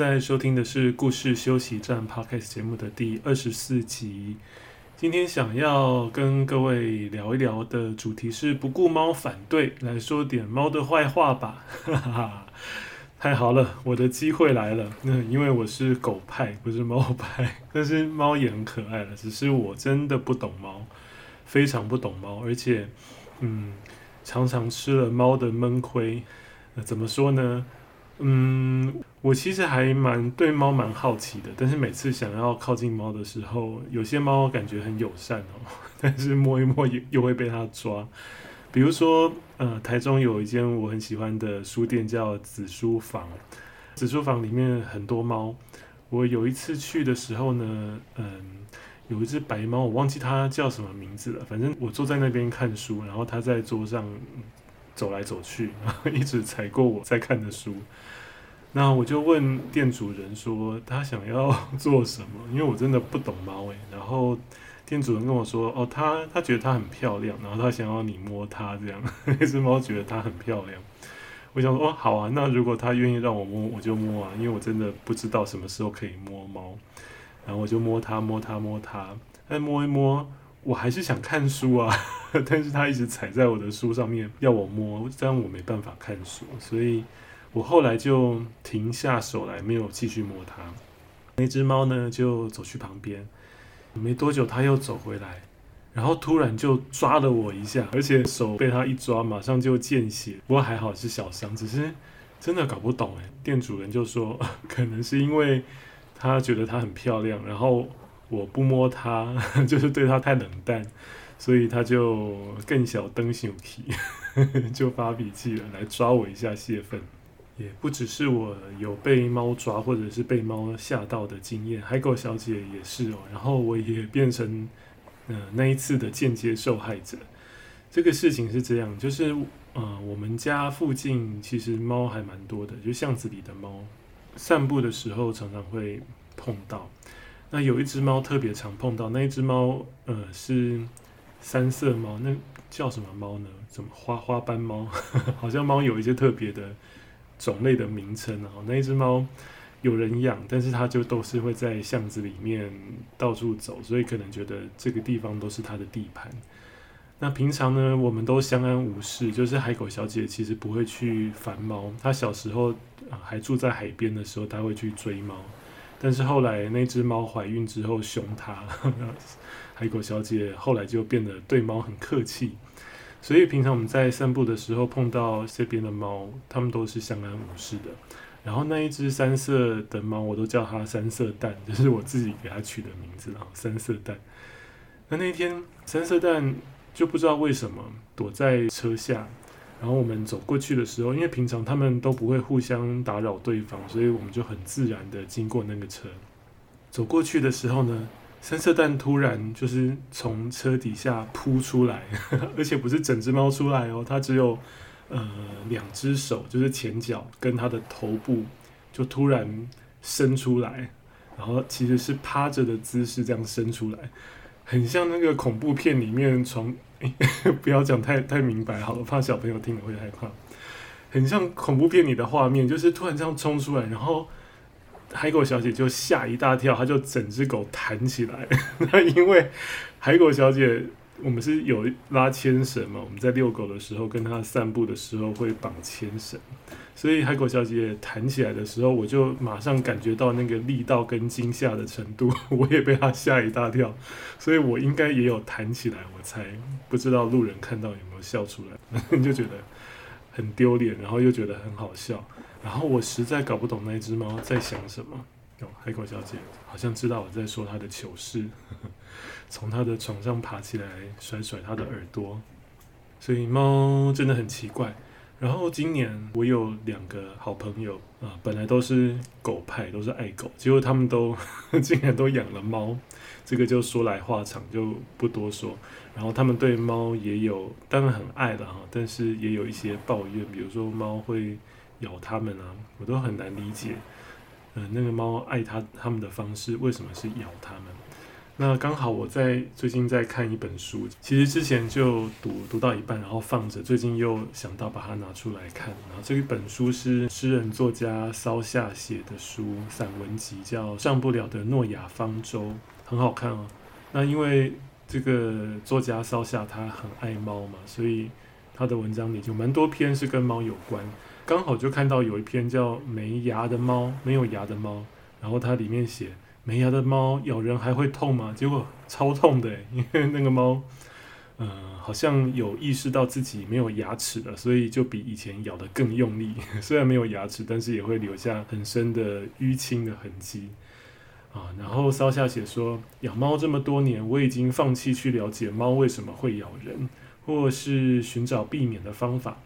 在收听的是故事休息站 Podcast 节目的第二十四集。今天想要跟各位聊一聊的主题是不顾猫反对，来说点猫的坏话吧。哈哈，太好了，我的机会来了。那因为我是狗派，不是猫派，但是猫也很可爱了。只是我真的不懂猫，非常不懂猫，而且嗯，常常吃了猫的闷亏。那怎么说呢？嗯，我其实还蛮对猫蛮好奇的，但是每次想要靠近猫的时候，有些猫感觉很友善哦，但是摸一摸又又会被它抓。比如说，呃，台中有一间我很喜欢的书店叫紫书房，紫书房里面很多猫。我有一次去的时候呢，嗯，有一只白猫，我忘记它叫什么名字了。反正我坐在那边看书，然后它在桌上。走来走去，然 后一直踩过我在看的书。那我就问店主人说，他想要做什么？因为我真的不懂猫诶。然后店主人跟我说，哦，他他觉得它很漂亮，然后他想要你摸它，这样。那只猫觉得它很漂亮。我想说，哦，好啊，那如果他愿意让我摸，我就摸啊，因为我真的不知道什么时候可以摸猫。然后我就摸它，摸它，摸它，再摸一摸。我还是想看书啊，但是他一直踩在我的书上面要我摸，这样我没办法看书，所以我后来就停下手来，没有继续摸它。那只猫呢，就走去旁边，没多久它又走回来，然后突然就抓了我一下，而且手被它一抓，马上就见血。不过还好是小伤，只是真的搞不懂哎。店主人就说，可能是因为他觉得它很漂亮，然后。我不摸它，就是对它太冷淡，所以它就更小灯小气，就发脾气了，来抓我一下泄愤。也不只是我有被猫抓或者是被猫吓到的经验，海狗小姐也是哦。然后我也变成呃那一次的间接受害者。这个事情是这样，就是呃我们家附近其实猫还蛮多的，就巷子里的猫，散步的时候常常会碰到。那有一只猫特别常碰到，那一只猫，呃，是三色猫，那叫什么猫呢？什么花花斑猫？好像猫有一些特别的种类的名称啊。那一只猫有人养，但是它就都是会在巷子里面到处走，所以可能觉得这个地方都是它的地盘。那平常呢，我们都相安无事，就是海狗小姐其实不会去烦猫。她小时候还住在海边的时候，她会去追猫。但是后来那只猫怀孕之后凶它，海狗小姐后来就变得对猫很客气，所以平常我们在散步的时候碰到这边的猫，它们都是相安无事的。然后那一只三色的猫，我都叫它三色蛋，就是我自己给它取的名字，然后三色蛋。那那天三色蛋就不知道为什么躲在车下。然后我们走过去的时候，因为平常他们都不会互相打扰对方，所以我们就很自然的经过那个车。走过去的时候呢，三色蛋突然就是从车底下扑出来，而且不是整只猫出来哦，它只有呃两只手，就是前脚跟它的头部就突然伸出来，然后其实是趴着的姿势这样伸出来，很像那个恐怖片里面从。不要讲太太明白好了，怕小朋友听了会害怕。很像恐怖片里的画面，就是突然这样冲出来，然后海狗小姐就吓一大跳，她就整只狗弹起来。因为海狗小姐，我们是有拉牵绳嘛，我们在遛狗的时候，跟它散步的时候会绑牵绳。所以海狗小姐弹起来的时候，我就马上感觉到那个力道跟惊吓的程度，我也被它吓一大跳，所以我应该也有弹起来，我猜，不知道路人看到有没有笑出来，就觉得很丢脸，然后又觉得很好笑，然后我实在搞不懂那只猫在想什么。哦，海狗小姐好像知道我在说她的糗事，从她的床上爬起来，甩甩她的耳朵，所以猫真的很奇怪。然后今年我有两个好朋友啊，本来都是狗派，都是爱狗，结果他们都 竟然都养了猫，这个就说来话长，就不多说。然后他们对猫也有，当然很爱了哈，但是也有一些抱怨，比如说猫会咬他们啊，我都很难理解，那个猫爱它它们的方式为什么是咬它们？那刚好我在最近在看一本书，其实之前就读读到一半，然后放着，最近又想到把它拿出来看。然后这一本书是诗人作家骚夏写的书，散文集叫《上不了的诺亚方舟》，很好看哦。那因为这个作家骚夏他很爱猫嘛，所以他的文章里就蛮多篇是跟猫有关。刚好就看到有一篇叫《没牙的猫》，没有牙的猫，然后它里面写。没牙的猫咬人还会痛吗？结果超痛的，因为那个猫，嗯、好像有意识到自己没有牙齿了，所以就比以前咬得更用力。虽然没有牙齿，但是也会留下很深的淤青的痕迹啊。然后骚夏写说，养猫这么多年，我已经放弃去了解猫为什么会咬人，或是寻找避免的方法。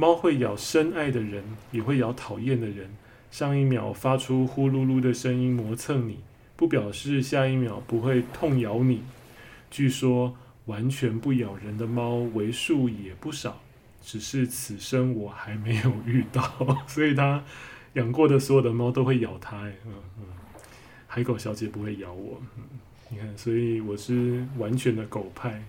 猫会咬深爱的人，也会咬讨厌的人。上一秒发出呼噜噜的声音磨蹭你。不表示下一秒不会痛咬你。据说完全不咬人的猫为数也不少，只是此生我还没有遇到。所以他养过的所有的猫都会咬他。嗯嗯，海狗小姐不会咬我。嗯，你看，所以我是完全的狗派。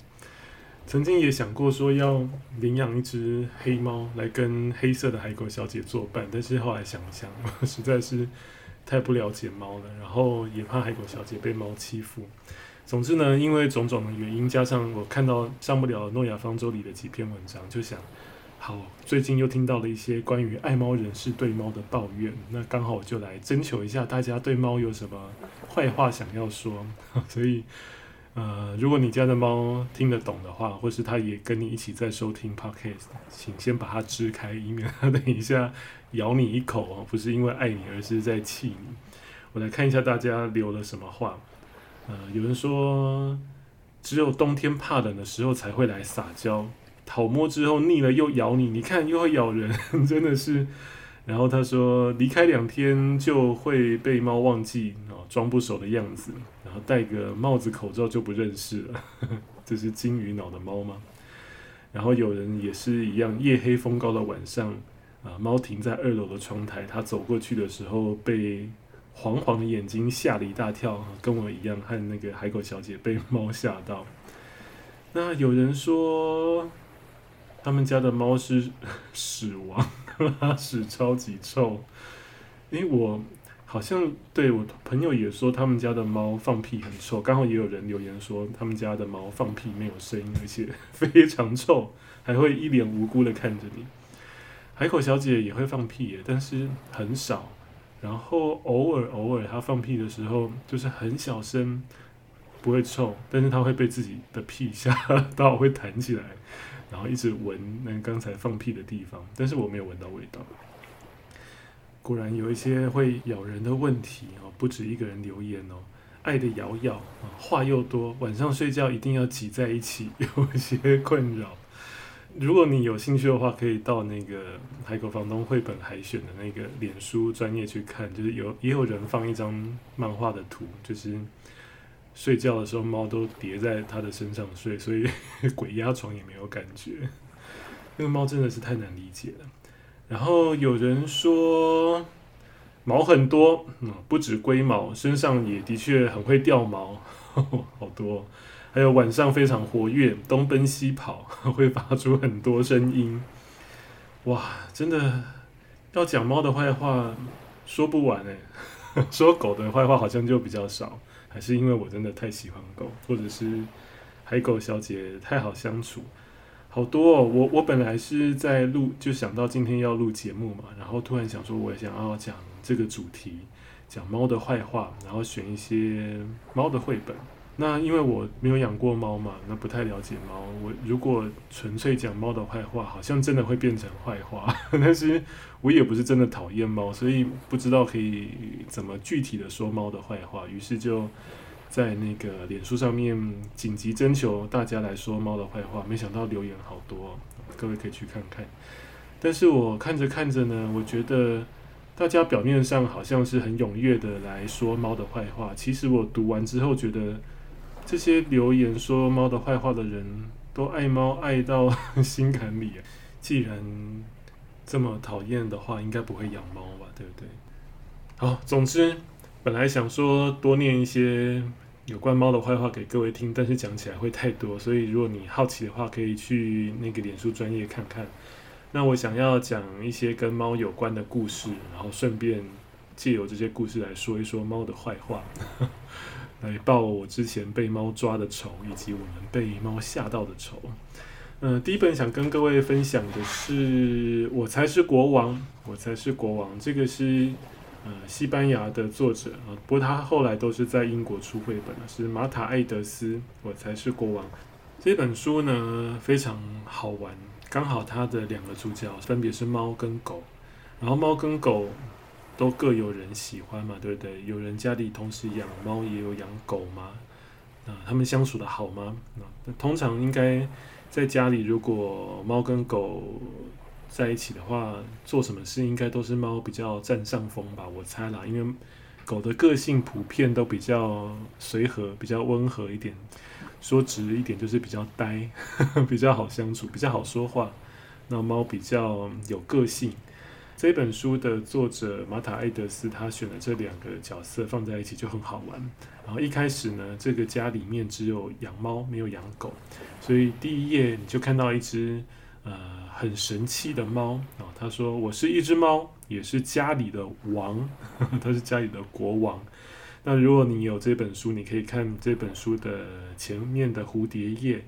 曾经也想过说要领养一只黑猫来跟黑色的海狗小姐作伴，但是后来想想，实在是。太不了解猫了，然后也怕海狗小姐被猫欺负。总之呢，因为种种的原因，加上我看到上不了诺亚方舟里的几篇文章，就想，好，最近又听到了一些关于爱猫人士对猫的抱怨，那刚好我就来征求一下大家对猫有什么坏话想要说，所以。呃，如果你家的猫听得懂的话，或是它也跟你一起在收听 Podcast，请先把它支开，以免它等一下咬你一口哦，不是因为爱你，而是在气你。我来看一下大家留了什么话。呃，有人说，只有冬天怕冷的时候才会来撒娇，讨摸之后腻了又咬你，你看又会咬人，真的是。然后他说，离开两天就会被猫忘记哦，装不熟的样子，然后戴个帽子口罩就不认识了，这是金鱼脑的猫吗？然后有人也是一样，夜黑风高的晚上啊，猫停在二楼的窗台，他走过去的时候被黄黄的眼睛吓了一大跳，跟我一样，和那个海狗小姐被猫吓到。那有人说他们家的猫是屎王。拉屎超级臭，因为我好像对我朋友也说他们家的猫放屁很臭，刚好也有人留言说他们家的猫放屁没有声音，而且非常臭，还会一脸无辜的看着你。海口小姐也会放屁耶，但是很少，然后偶尔偶尔她放屁的时候就是很小声，不会臭，但是她会被自己的屁吓到，会弹起来。然后一直闻那刚才放屁的地方，但是我没有闻到味道。果然有一些会咬人的问题哦，不止一个人留言哦。爱的咬咬啊，话又多，晚上睡觉一定要挤在一起，有一些困扰。如果你有兴趣的话，可以到那个海狗房东绘本海选的那个脸书专业去看，就是有也有人放一张漫画的图，就是。睡觉的时候，猫都叠在他的身上睡，所以 鬼压床也没有感觉。那个猫真的是太难理解了。然后有人说毛很多，嗯，不止龟毛，身上也的确很会掉毛，呵呵，好多。还有晚上非常活跃，东奔西跑，会发出很多声音。哇，真的要讲猫的坏话说不完哎，说狗的坏话好像就比较少。还是因为我真的太喜欢狗，或者是海狗小姐太好相处，好多哦。我我本来是在录，就想到今天要录节目嘛，然后突然想说，我也想要讲这个主题，讲猫的坏话，然后选一些猫的绘本。那因为我没有养过猫嘛，那不太了解猫。我如果纯粹讲猫的坏话，好像真的会变成坏话。但是我也不是真的讨厌猫，所以不知道可以怎么具体的说猫的坏话。于是就在那个脸书上面紧急征求大家来说猫的坏话，没想到留言好多，各位可以去看看。但是我看着看着呢，我觉得大家表面上好像是很踊跃的来说猫的坏话，其实我读完之后觉得，这些留言说猫的坏话的人都爱猫爱到 心坎里。既然这么讨厌的话，应该不会养猫吧？对不对？好，总之本来想说多念一些。有关猫的坏话给各位听，但是讲起来会太多，所以如果你好奇的话，可以去那个脸书专业看看。那我想要讲一些跟猫有关的故事，然后顺便借由这些故事来说一说猫的坏话，来报我之前被猫抓的仇，以及我们被猫吓到的仇。嗯、第一本想跟各位分享的是《我才是国王》，我才是国王，这个是。呃，西班牙的作者啊，不过他后来都是在英国出绘本了，是马塔艾德斯，我才是国王。这本书呢非常好玩，刚好他的两个主角分别是猫跟狗，然后猫跟狗都各有人喜欢嘛，对不对？有人家里同时养猫也有养狗吗？啊，他们相处的好吗？那通常应该在家里，如果猫跟狗在一起的话，做什么事应该都是猫比较占上风吧，我猜啦。因为狗的个性普遍都比较随和，比较温和一点。说直一点就是比较呆，呵 呵比较好相处，比较好说话。那猫比较有个性。这本书的作者马塔·艾德斯他选的这两个角色放在一起就很好玩。然后一开始呢，这个家里面只有养猫没有养狗，所以第一页你就看到一只呃。很神气的猫啊！他说：“我是一只猫，也是家里的王，呵呵，他是家里的国王。”那如果你有这本书，你可以看这本书的前面的蝴蝶页，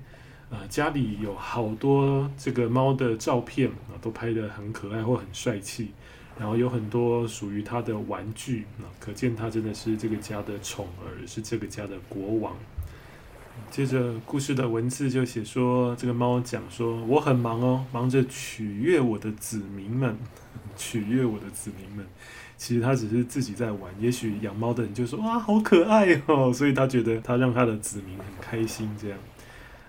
呃，家里有好多这个猫的照片啊，都拍得很可爱或很帅气，然后有很多属于他的玩具啊，可见他真的是这个家的宠儿，是这个家的国王。接着故事的文字就写说，这个猫讲说，我很忙哦，忙着取悦我的子民们，取悦我的子民们。其实他只是自己在玩。也许养猫的人就说，哇，好可爱哦，所以他觉得他让他的子民很开心这样。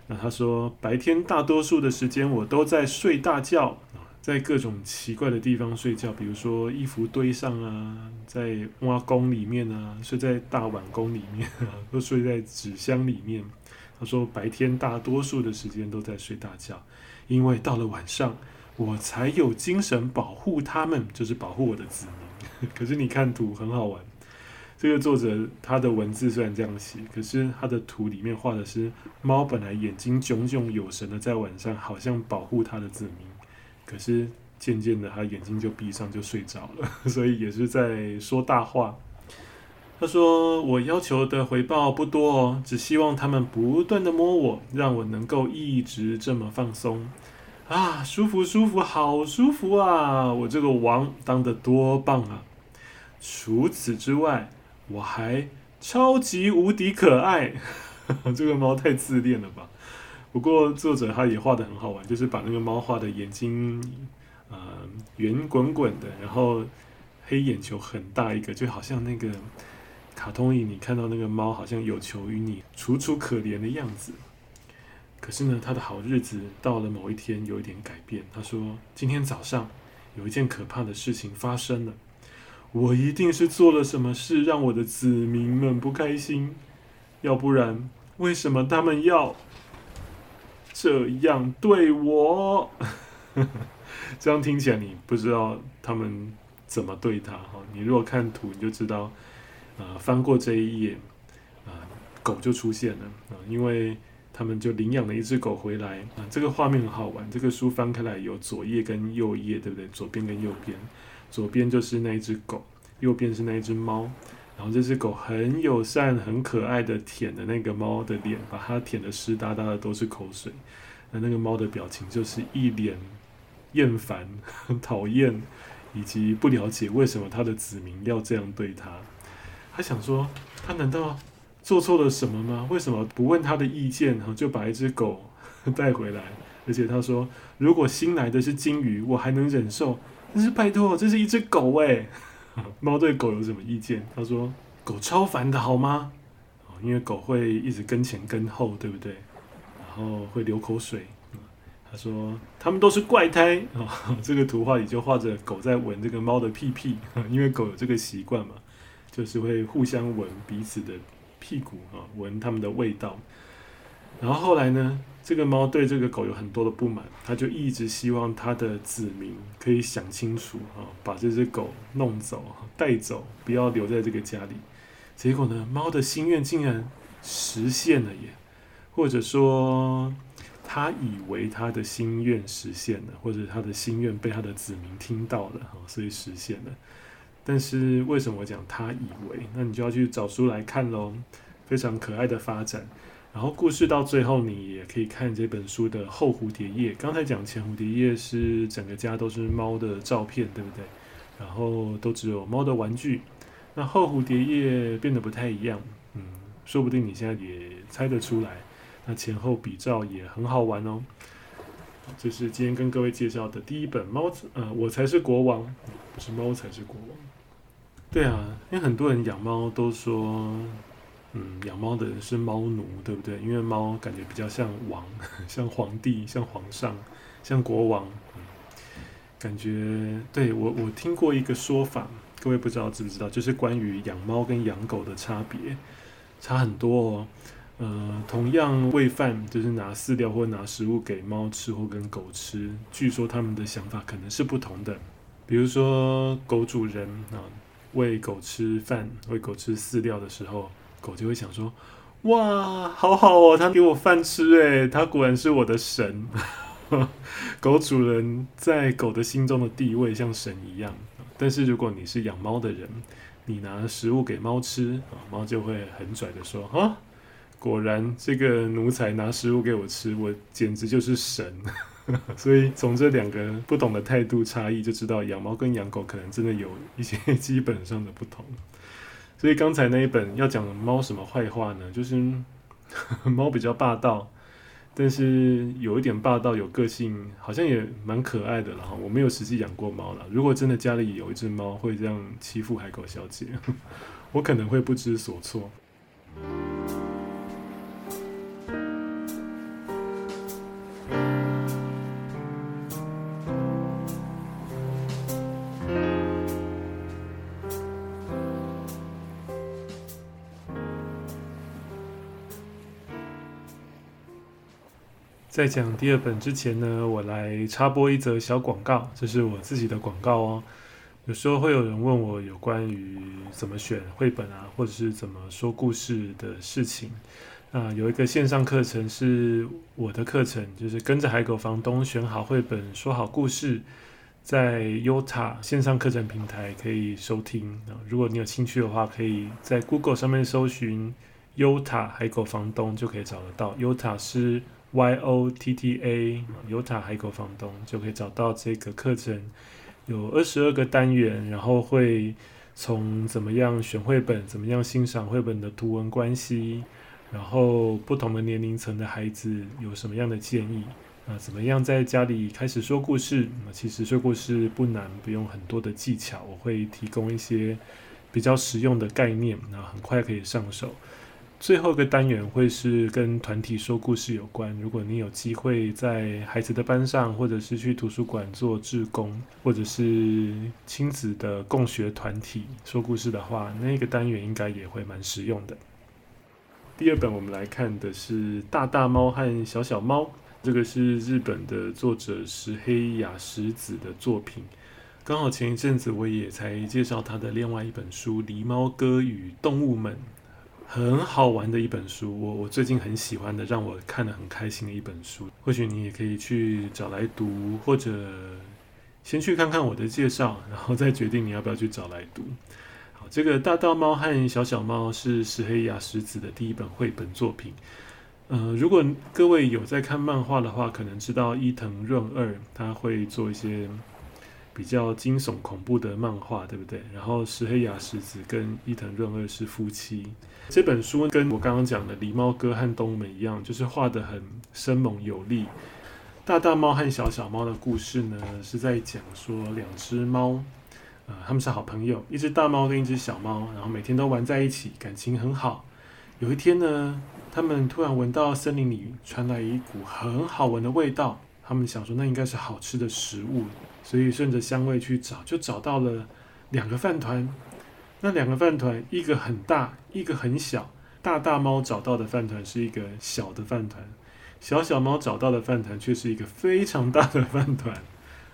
那他说，白天大多数的时间我都在睡大觉，在各种奇怪的地方睡觉，比如说衣服堆上啊，在挖沟里面啊，睡在大碗公里面啊，都睡在纸箱里面。他说白天大多数的时间都在睡大觉，因为到了晚上我才有精神保护他们，就是保护我的子民。可是你看图很好玩，这个作者他的文字虽然这样写，可是他的图里面画的是猫本来眼睛炯炯有神的，在晚上好像保护他的子民。可是渐渐的，他眼睛就闭上，就睡着了，所以也是在说大话。他说：“我要求的回报不多哦，只希望他们不断的摸我，让我能够一直这么放松啊，舒服舒服，好舒服啊！我这个王当得多棒啊！除此之外，我还超级无敌可爱。这个猫太自恋了吧？”不过作者他也画的很好玩，就是把那个猫画的眼睛，呃，圆滚滚的，然后黑眼球很大一个，就好像那个卡通里你看到那个猫好像有求于你，楚楚可怜的样子。可是呢，他的好日子到了某一天有一点改变。他说：“今天早上有一件可怕的事情发生了，我一定是做了什么事让我的子民们不开心，要不然为什么他们要？”这样对我，这样听起来你不知道他们怎么对他哈。你如果看图，你就知道，呃，翻过这一页，啊、狗就出现了啊、因为他们就领养了一只狗回来啊、这个画面很好玩，这个书翻开来有左页跟右页，对不对？左边跟右边，左边就是那一只狗，右边是那只猫。然后这只狗很友善、很可爱的舔的那个猫的脸，把它舔得湿哒哒的都是口水。那那个猫的表情就是一脸厌烦、很 讨厌，以及不了解为什么它的子民要这样对它。他想说，他难道做错了什么吗？为什么不问他的意见，然后就把一只狗 带回来？而且他说，如果新来的是金鱼，我还能忍受。但是拜托，这是一只狗诶。猫对狗有什么意见？他说：“狗超烦的，好吗？因为狗会一直跟前跟后，对不对？然后会流口水。他说他们都是怪胎、哦。这个图画里就画着狗在闻这个猫的屁屁，因为狗有这个习惯嘛，就是会互相闻彼此的屁股啊，闻它们的味道。然后后来呢，这个猫对这个狗有很多的不满，他就一直希望他的子民可以想清楚啊，把这只狗弄走、带走，不要留在这个家里。结果呢，猫的心愿竟然实现了耶，或者说他以为他的心愿实现了，或者他的心愿被他的子民听到了，所以实现了。但是为什么我讲他以为？那你就要去找书来看喽，非常可爱的发展。然后故事到最后，你也可以看这本书的后蝴蝶页。刚才讲前蝴蝶页是整个家都是猫的照片，对不对？然后都只有猫的玩具。那后蝴蝶页变得不太一样，嗯，说不定你现在也猜得出来。那前后比照也很好玩哦。这是今天跟各位介绍的第一本《猫》，呃，我才是国王，不是猫才是国王。对啊，因为很多人养猫都说。嗯，养猫的人是猫奴，对不对？因为猫感觉比较像王，像皇帝，像皇上，像国王。嗯，感觉对我我听过一个说法，各位不知道知不知道？就是关于养猫跟养狗的差别，差很多哦。呃，同样喂饭，就是拿饲料或拿食物给猫吃或跟狗吃，据说他们的想法可能是不同的。比如说，狗主人啊，喂狗吃饭、喂狗吃饲料的时候。狗就会想说：“哇，好好哦，它给我饭吃，诶，它果然是我的神。”狗主人在狗的心中的地位像神一样。但是如果你是养猫的人，你拿食物给猫吃，猫就会很拽的说：“啊，果然这个奴才拿食物给我吃，我简直就是神。”所以从这两个不同的态度差异，就知道养猫跟养狗可能真的有一些 基本上的不同。所以刚才那一本要讲猫什么坏话呢？就是 猫比较霸道，但是有一点霸道，有个性，好像也蛮可爱的了哈。我没有实际养过猫了，如果真的家里有一只猫会这样欺负海狗小姐，我可能会不知所措。在讲第二本之前呢，我来插播一则小广告，这是我自己的广告哦。有时候会有人问我有关于怎么选绘本啊，或者是怎么说故事的事情啊。有一个线上课程是我的课程，就是跟着海狗房东选好绘本，说好故事，在 Yota 线上课程平台可以收听啊。如果你有兴趣的话，可以在 Google 上面搜寻 Yota 海狗房东就可以找得到。Yota 是 Y O T T A Yota 海口房东就可以找到这个课程，有二十二个单元，然后会从怎么样选绘本，怎么样欣赏绘本的图文关系，然后不同的年龄层的孩子有什么样的建议啊？怎么样在家里开始说故事？那其实说故事不难，不用很多的技巧，我会提供一些比较实用的概念，那很快可以上手。最后一个单元会是跟团体说故事有关。如果你有机会在孩子的班上，或者是去图书馆做志工，或者是亲子的共学团体说故事的话，那个单元应该也会蛮实用的。第二本我们来看的是《大大猫和小小猫》，这个是日本的作者石黑雅石子的作品。刚好前一阵子我也才介绍他的另外一本书《狸猫哥与动物们》。很好玩的一本书，我我最近很喜欢的，让我看得很开心的一本书。或许你也可以去找来读，或者先去看看我的介绍，然后再决定你要不要去找来读。好，这个大大猫和小小猫是石黑雅石子的第一本绘本作品。呃，如果各位有在看漫画的话，可能知道伊藤润二他会做一些。比较惊悚恐怖的漫画，对不对？然后石黑雅石子跟伊藤润二是夫妻。这本书跟我刚刚讲的《狸猫哥和动物们》一样，就是画得很生猛有力。大大猫和小小猫的故事呢，是在讲说两只猫，呃，他们是好朋友，一只大猫跟一只小猫，然后每天都玩在一起，感情很好。有一天呢，他们突然闻到森林里传来一股很好闻的味道。他们想说那应该是好吃的食物，所以顺着香味去找，就找到了两个饭团。那两个饭团，一个很大，一个很小。大大猫找到的饭团是一个小的饭团，小小猫找到的饭团却是一个非常大的饭团。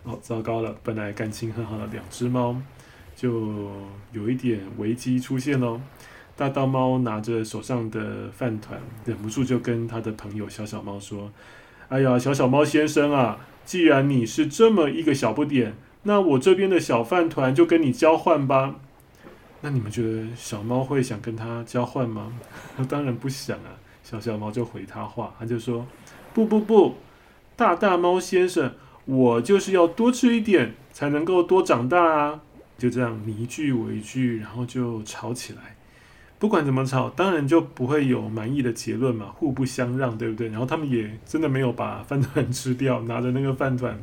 哦，糟糕了！本来感情很好的两只猫，就有一点危机出现喽。大大猫拿着手上的饭团，忍不住就跟他的朋友小小猫说：“哎呀，小小猫先生啊，既然你是这么一个小不点，那我这边的小饭团就跟你交换吧。”那你们觉得小猫会想跟他交换吗？当然不想啊！小小猫就回他话，他就说：“不不不，大大猫先生，我就是要多吃一点，才能够多长大啊！”就这样你一句我一句，然后就吵起来。不管怎么吵，当然就不会有满意的结论嘛，互不相让，对不对？然后他们也真的没有把饭团吃掉，拿着那个饭团。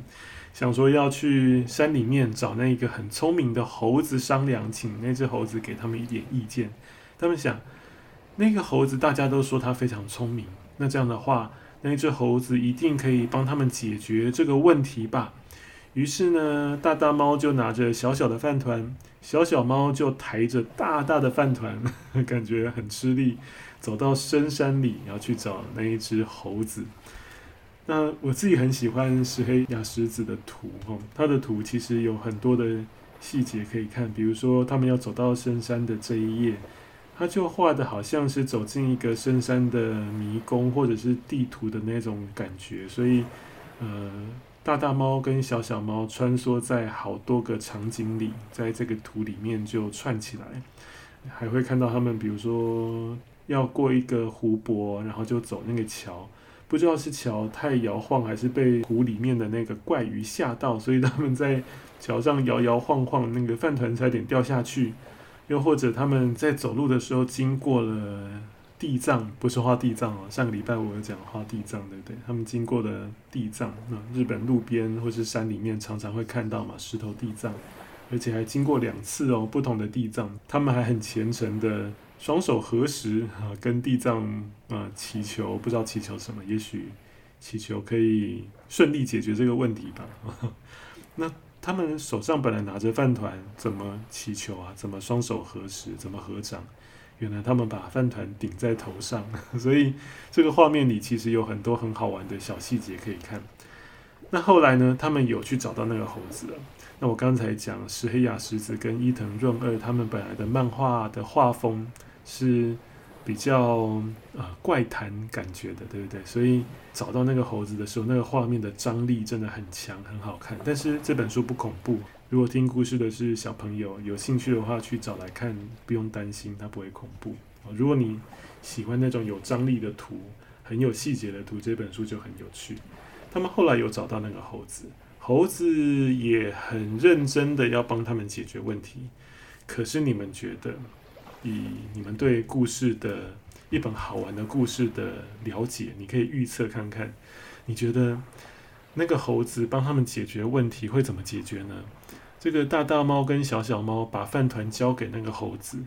想说要去山里面找那个很聪明的猴子商量，请那只猴子给他们一点意见。他们想，那个猴子大家都说他非常聪明，那这样的话，那只猴子一定可以帮他们解决这个问题吧。于是呢，大大猫就拿着小小的饭团，小小猫就抬着大大的饭团，感觉很吃力，走到深山里要去找那一只猴子。那我自己很喜欢石黑雅石子的图哦，他的图其实有很多的细节可以看，比如说他们要走到深山的这一页，他就画的好像是走进一个深山的迷宫或者是地图的那种感觉，所以呃，大大猫跟小小猫穿梭在好多个场景里，在这个图里面就串起来，还会看到他们，比如说要过一个湖泊，然后就走那个桥。不知道是桥太摇晃，还是被湖里面的那个怪鱼吓到，所以他们在桥上摇摇晃晃，那个饭团差点掉下去。又或者他们在走路的时候经过了地藏，不是画地藏哦，上个礼拜我有讲画地藏，对不对？他们经过的地藏，那日本路边或是山里面常常会看到嘛，石头地藏，而且还经过两次哦，不同的地藏，他们还很虔诚的。双手合十啊，跟地藏啊祈求，不知道祈求什么，也许祈求可以顺利解决这个问题吧。那他们手上本来拿着饭团，怎么祈求啊？怎么双手合十？怎么合掌？原来他们把饭团顶在头上，所以这个画面里其实有很多很好玩的小细节可以看。那后来呢，他们有去找到那个猴子了。那我刚才讲石黑雅石子跟伊藤润二他们本来的漫画的画风。是比较呃怪谈感觉的，对不对？所以找到那个猴子的时候，那个画面的张力真的很强，很好看。但是这本书不恐怖，如果听故事的是小朋友，有兴趣的话去找来看，不用担心，它不会恐怖。如果你喜欢那种有张力的图，很有细节的图，这本书就很有趣。他们后来有找到那个猴子，猴子也很认真的要帮他们解决问题。可是你们觉得？以你们对故事的一本好玩的故事的了解，你可以预测看看，你觉得那个猴子帮他们解决问题会怎么解决呢？这个大大猫跟小小猫把饭团交给那个猴子，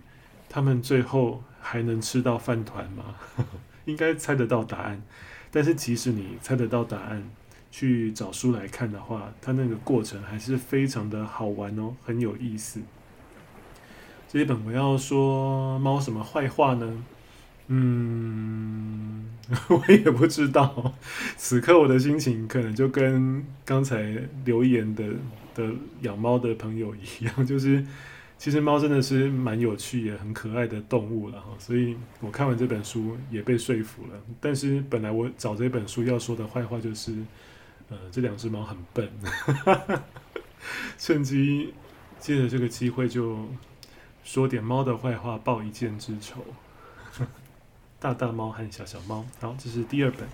他们最后还能吃到饭团吗？应该猜得到答案。但是即使你猜得到答案，去找书来看的话，它那个过程还是非常的好玩哦，很有意思。这一本我要说猫什么坏话呢？嗯，我也不知道。此刻我的心情可能就跟刚才留言的的养猫的朋友一样，就是其实猫真的是蛮有趣也很可爱的动物了哈。所以我看完这本书也被说服了。但是本来我找这本书要说的坏话就是，呃，这两只猫很笨，趁机借着这个机会就。说点猫的坏话，报一箭之仇。大大猫和小小猫，好，这是第二本。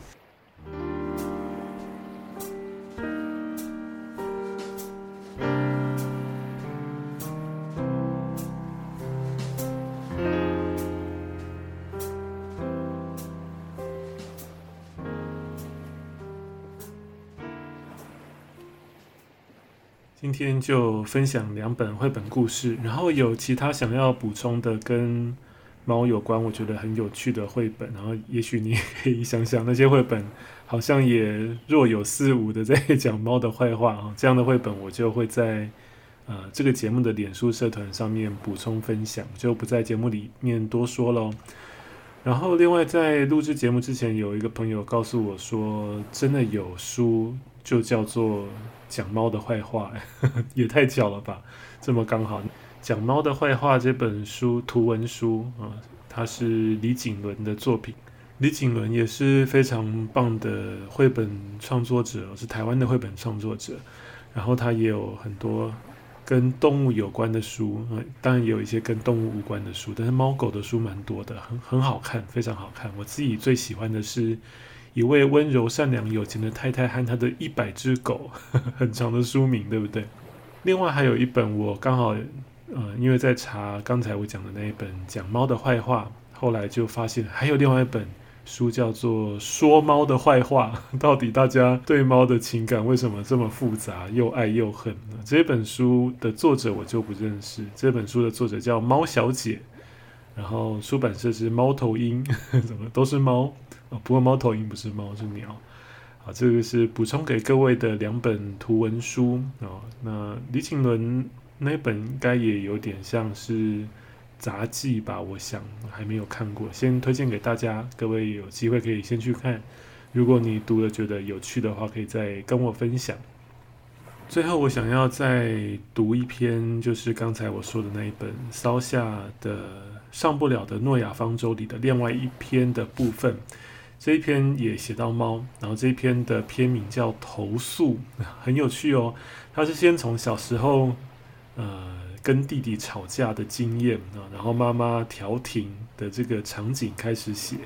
今天就分享两本绘本故事，然后有其他想要补充的跟猫有关，我觉得很有趣的绘本，然后也许你 可以想想那些绘本好像也若有似无的在讲猫的坏话啊。这样的绘本我就会在呃这个节目的脸书社团上面补充分享，就不在节目里面多说喽。然后另外在录制节目之前，有一个朋友告诉我说，真的有书就叫做讲猫的坏话，也太巧了吧，这么刚好。讲猫的坏话这本书图文书啊，它是李景伦的作品。李景伦也是非常棒的绘本创作者，是台湾的绘本创作者。然后他也有很多跟动物有关的书，当然也有一些跟动物无关的书，但是猫狗的书蛮多的，很很好看，非常好看。我自己最喜欢的是一位温柔善良有钱的太太和她的一百只狗，很长的书名，对不对？另外还有一本我刚好。呃，因为在查刚才我讲的那一本讲猫的坏话，后来就发现还有另外一本书叫做《说猫的坏话》。到底大家对猫的情感为什么这么复杂，又爱又恨呢？这本书的作者我就不认识。这本书的作者叫猫小姐，然后出版社是猫头鹰，怎么都是猫哦，不过猫头鹰不是猫，是鸟。好，这个是补充给各位的两本图文书哦。那李景伦。那本应该也有点像是杂记吧，我想还没有看过，先推荐给大家，各位有机会可以先去看。如果你读了觉得有趣的话，可以再跟我分享。最后，我想要再读一篇，就是刚才我说的那一本烧下的上不了的诺亚方舟里的另外一篇的部分。这一篇也写到猫，然后这一篇的篇名叫《投诉》，很有趣哦。它是先从小时候。呃，跟弟弟吵架的经验啊，然后妈妈调停的这个场景开始写。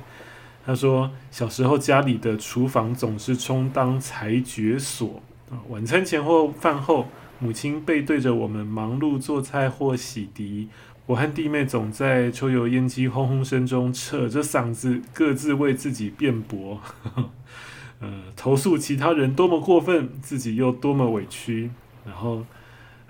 他说，小时候家里的厨房总是充当裁决所啊，晚餐前或饭后，母亲背对着我们忙碌做菜或洗涤，我和弟妹总在抽油烟机轰轰声中扯着嗓子各自为自己辩驳，呃，投诉其他人多么过分，自己又多么委屈，然后。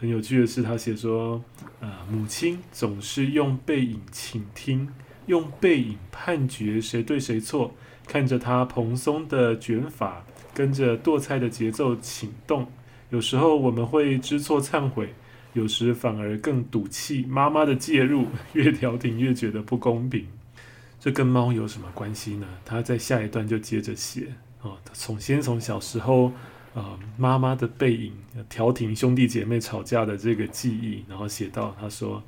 很有趣的是，他写说，呃，母亲总是用背影倾听，用背影判决谁对谁错，看着他蓬松的卷发，跟着剁菜的节奏请动。有时候我们会知错忏悔，有时反而更赌气。妈妈的介入，越调停越觉得不公平。这跟猫有什么关系呢？他在下一段就接着写，哦，从先从小时候。啊，妈妈的背影，调停兄弟姐妹吵架的这个记忆，然后写到他说：“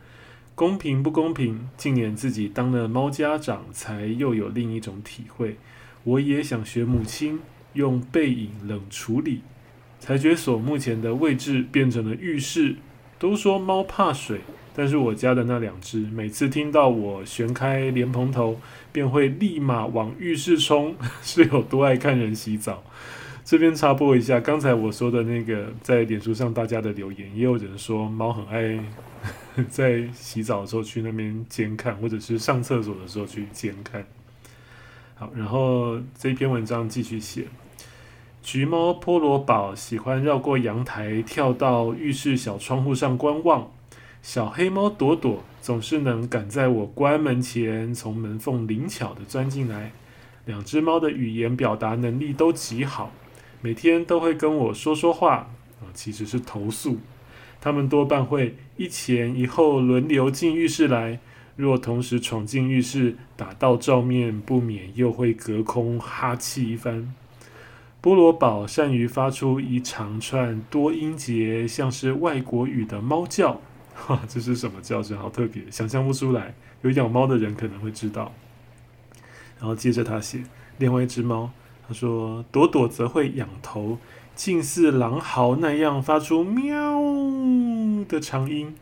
公平不公平？近年自己当了猫家长，才又有另一种体会。我也想学母亲用背影冷处理。裁决所目前的位置变成了浴室。都说猫怕水，但是我家的那两只，每次听到我旋开莲蓬头，便会立马往浴室冲，是有多爱看人洗澡。”这边插播一下，刚才我说的那个在脸书上大家的留言，也有人说猫很爱 在洗澡的时候去那边监看，或者是上厕所的时候去监看。好，然后这篇文章继续写，橘猫波罗宝喜欢绕过阳台，跳到浴室小窗户上观望。小黑猫朵朵总是能赶在我关门前，从门缝灵巧地钻进来。两只猫的语言表达能力都极好。每天都会跟我说说话啊，其实是投诉。他们多半会一前一后轮流进浴室来，若同时闯进浴室，打到照面，不免又会隔空哈气一番。波罗宝善于发出一长串多音节，像是外国语的猫叫。哈，这是什么叫声？好特别，想象不出来。有养猫的人可能会知道。然后接着他写另外一只猫。他说：“朵朵则会仰头，近似狼嚎那样发出喵的长音。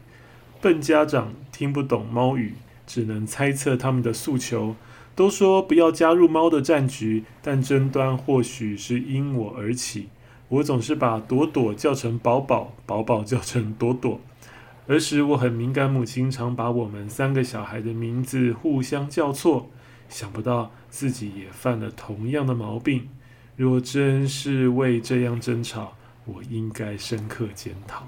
笨家长听不懂猫语，只能猜测他们的诉求。都说不要加入猫的战局，但争端或许是因我而起。我总是把朵朵叫成宝宝，宝宝叫成朵朵。儿时我很敏感，母亲常把我们三个小孩的名字互相叫错。想不到。”自己也犯了同样的毛病。若真是为这样争吵，我应该深刻检讨。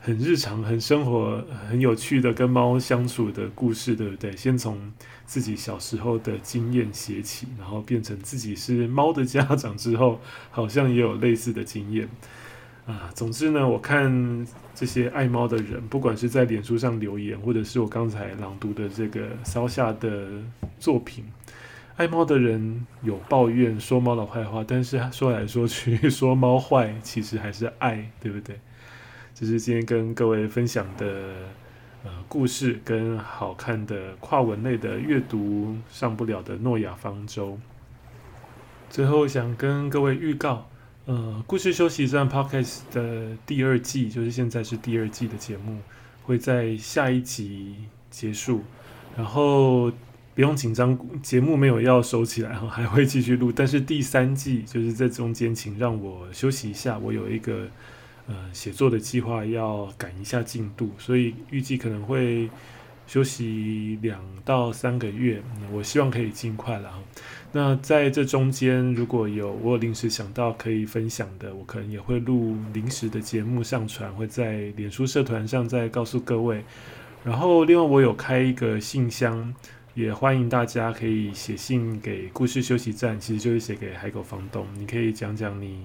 很日常、很生活、很有趣的跟猫相处的故事，对不对？先从自己小时候的经验写起，然后变成自己是猫的家长之后，好像也有类似的经验啊。总之呢，我看这些爱猫的人，不管是在脸书上留言，或者是我刚才朗读的这个烧下的作品，爱猫的人有抱怨说猫的坏话，但是说来说去 说猫坏，其实还是爱，对不对？这是今天跟各位分享的呃故事，跟好看的跨文类的阅读上不了的诺亚方舟。最后想跟各位预告，呃，故事休息站 Podcast 的第二季，就是现在是第二季的节目，会在下一集结束。然后不用紧张，节目没有要收起来哈，还会继续录。但是第三季就是在中间，请让我休息一下，我有一个。呃，写作的计划要赶一下进度，所以预计可能会休息两到三个月。我希望可以尽快了。那在这中间，如果有我临时想到可以分享的，我可能也会录临时的节目上传，会在脸书社团上再告诉各位。然后，另外我有开一个信箱，也欢迎大家可以写信给故事休息站，其实就是写给海狗房东。你可以讲讲你。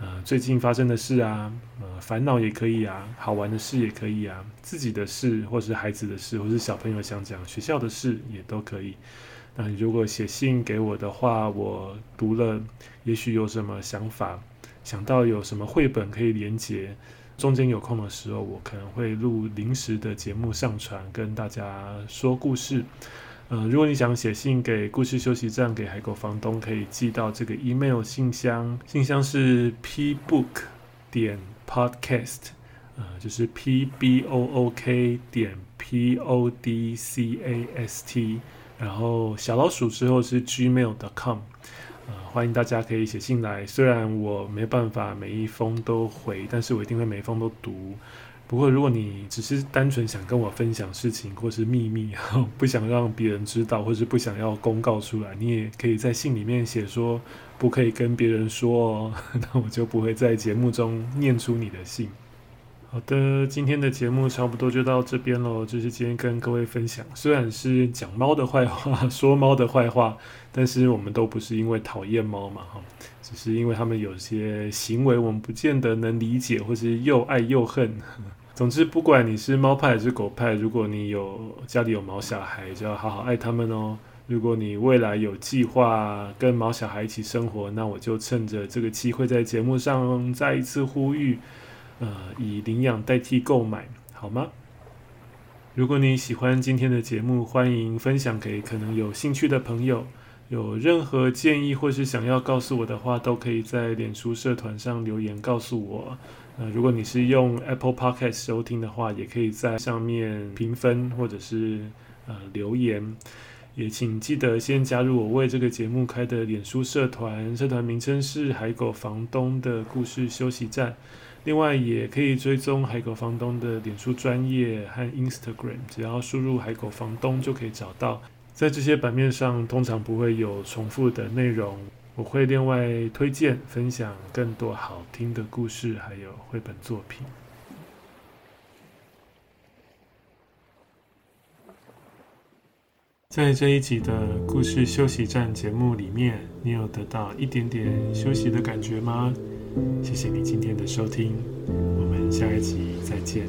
呃，最近发生的事啊，呃，烦恼也可以啊，好玩的事也可以啊，自己的事，或是孩子的事，或是小朋友想讲学校的事也都可以。那你如果写信给我的话，我读了，也许有什么想法，想到有什么绘本可以连接，中间有空的时候，我可能会录临时的节目上传，跟大家说故事。呃，如果你想写信给故事休息站，给海狗房东，可以寄到这个 email 信箱，信箱是 pbook 点 podcast，呃，就是 p b o o k 点 p o d c a s t，然后小老鼠之后是 gmail.com，呃，欢迎大家可以写信来，虽然我没办法每一封都回，但是我一定会每一封都读。不过，如果你只是单纯想跟我分享事情，或是秘密，不想让别人知道，或是不想要公告出来，你也可以在信里面写说不可以跟别人说哦，那我就不会在节目中念出你的信。好的，今天的节目差不多就到这边喽。就是今天跟各位分享，虽然是讲猫的坏话，说猫的坏话，但是我们都不是因为讨厌猫嘛，哈，只是因为他们有些行为我们不见得能理解，或是又爱又恨。总之，不管你是猫派还是狗派，如果你有家里有毛小孩，就要好好爱他们哦。如果你未来有计划跟毛小孩一起生活，那我就趁着这个机会在节目上再一次呼吁，呃，以领养代替购买，好吗？如果你喜欢今天的节目，欢迎分享给可能有兴趣的朋友。有任何建议或是想要告诉我的话，都可以在脸书社团上留言告诉我。呃，如果你是用 Apple Podcast 收听的话，也可以在上面评分或者是呃留言。也请记得先加入我为这个节目开的脸书社团，社团名称是海狗房东的故事休息站。另外，也可以追踪海狗房东的脸书专业和 Instagram，只要输入海狗房东就可以找到。在这些版面上，通常不会有重复的内容。我会另外推荐分享更多好听的故事，还有绘本作品。在这一集的故事休息站节目里面，你有得到一点点休息的感觉吗？谢谢你今天的收听，我们下一集再见。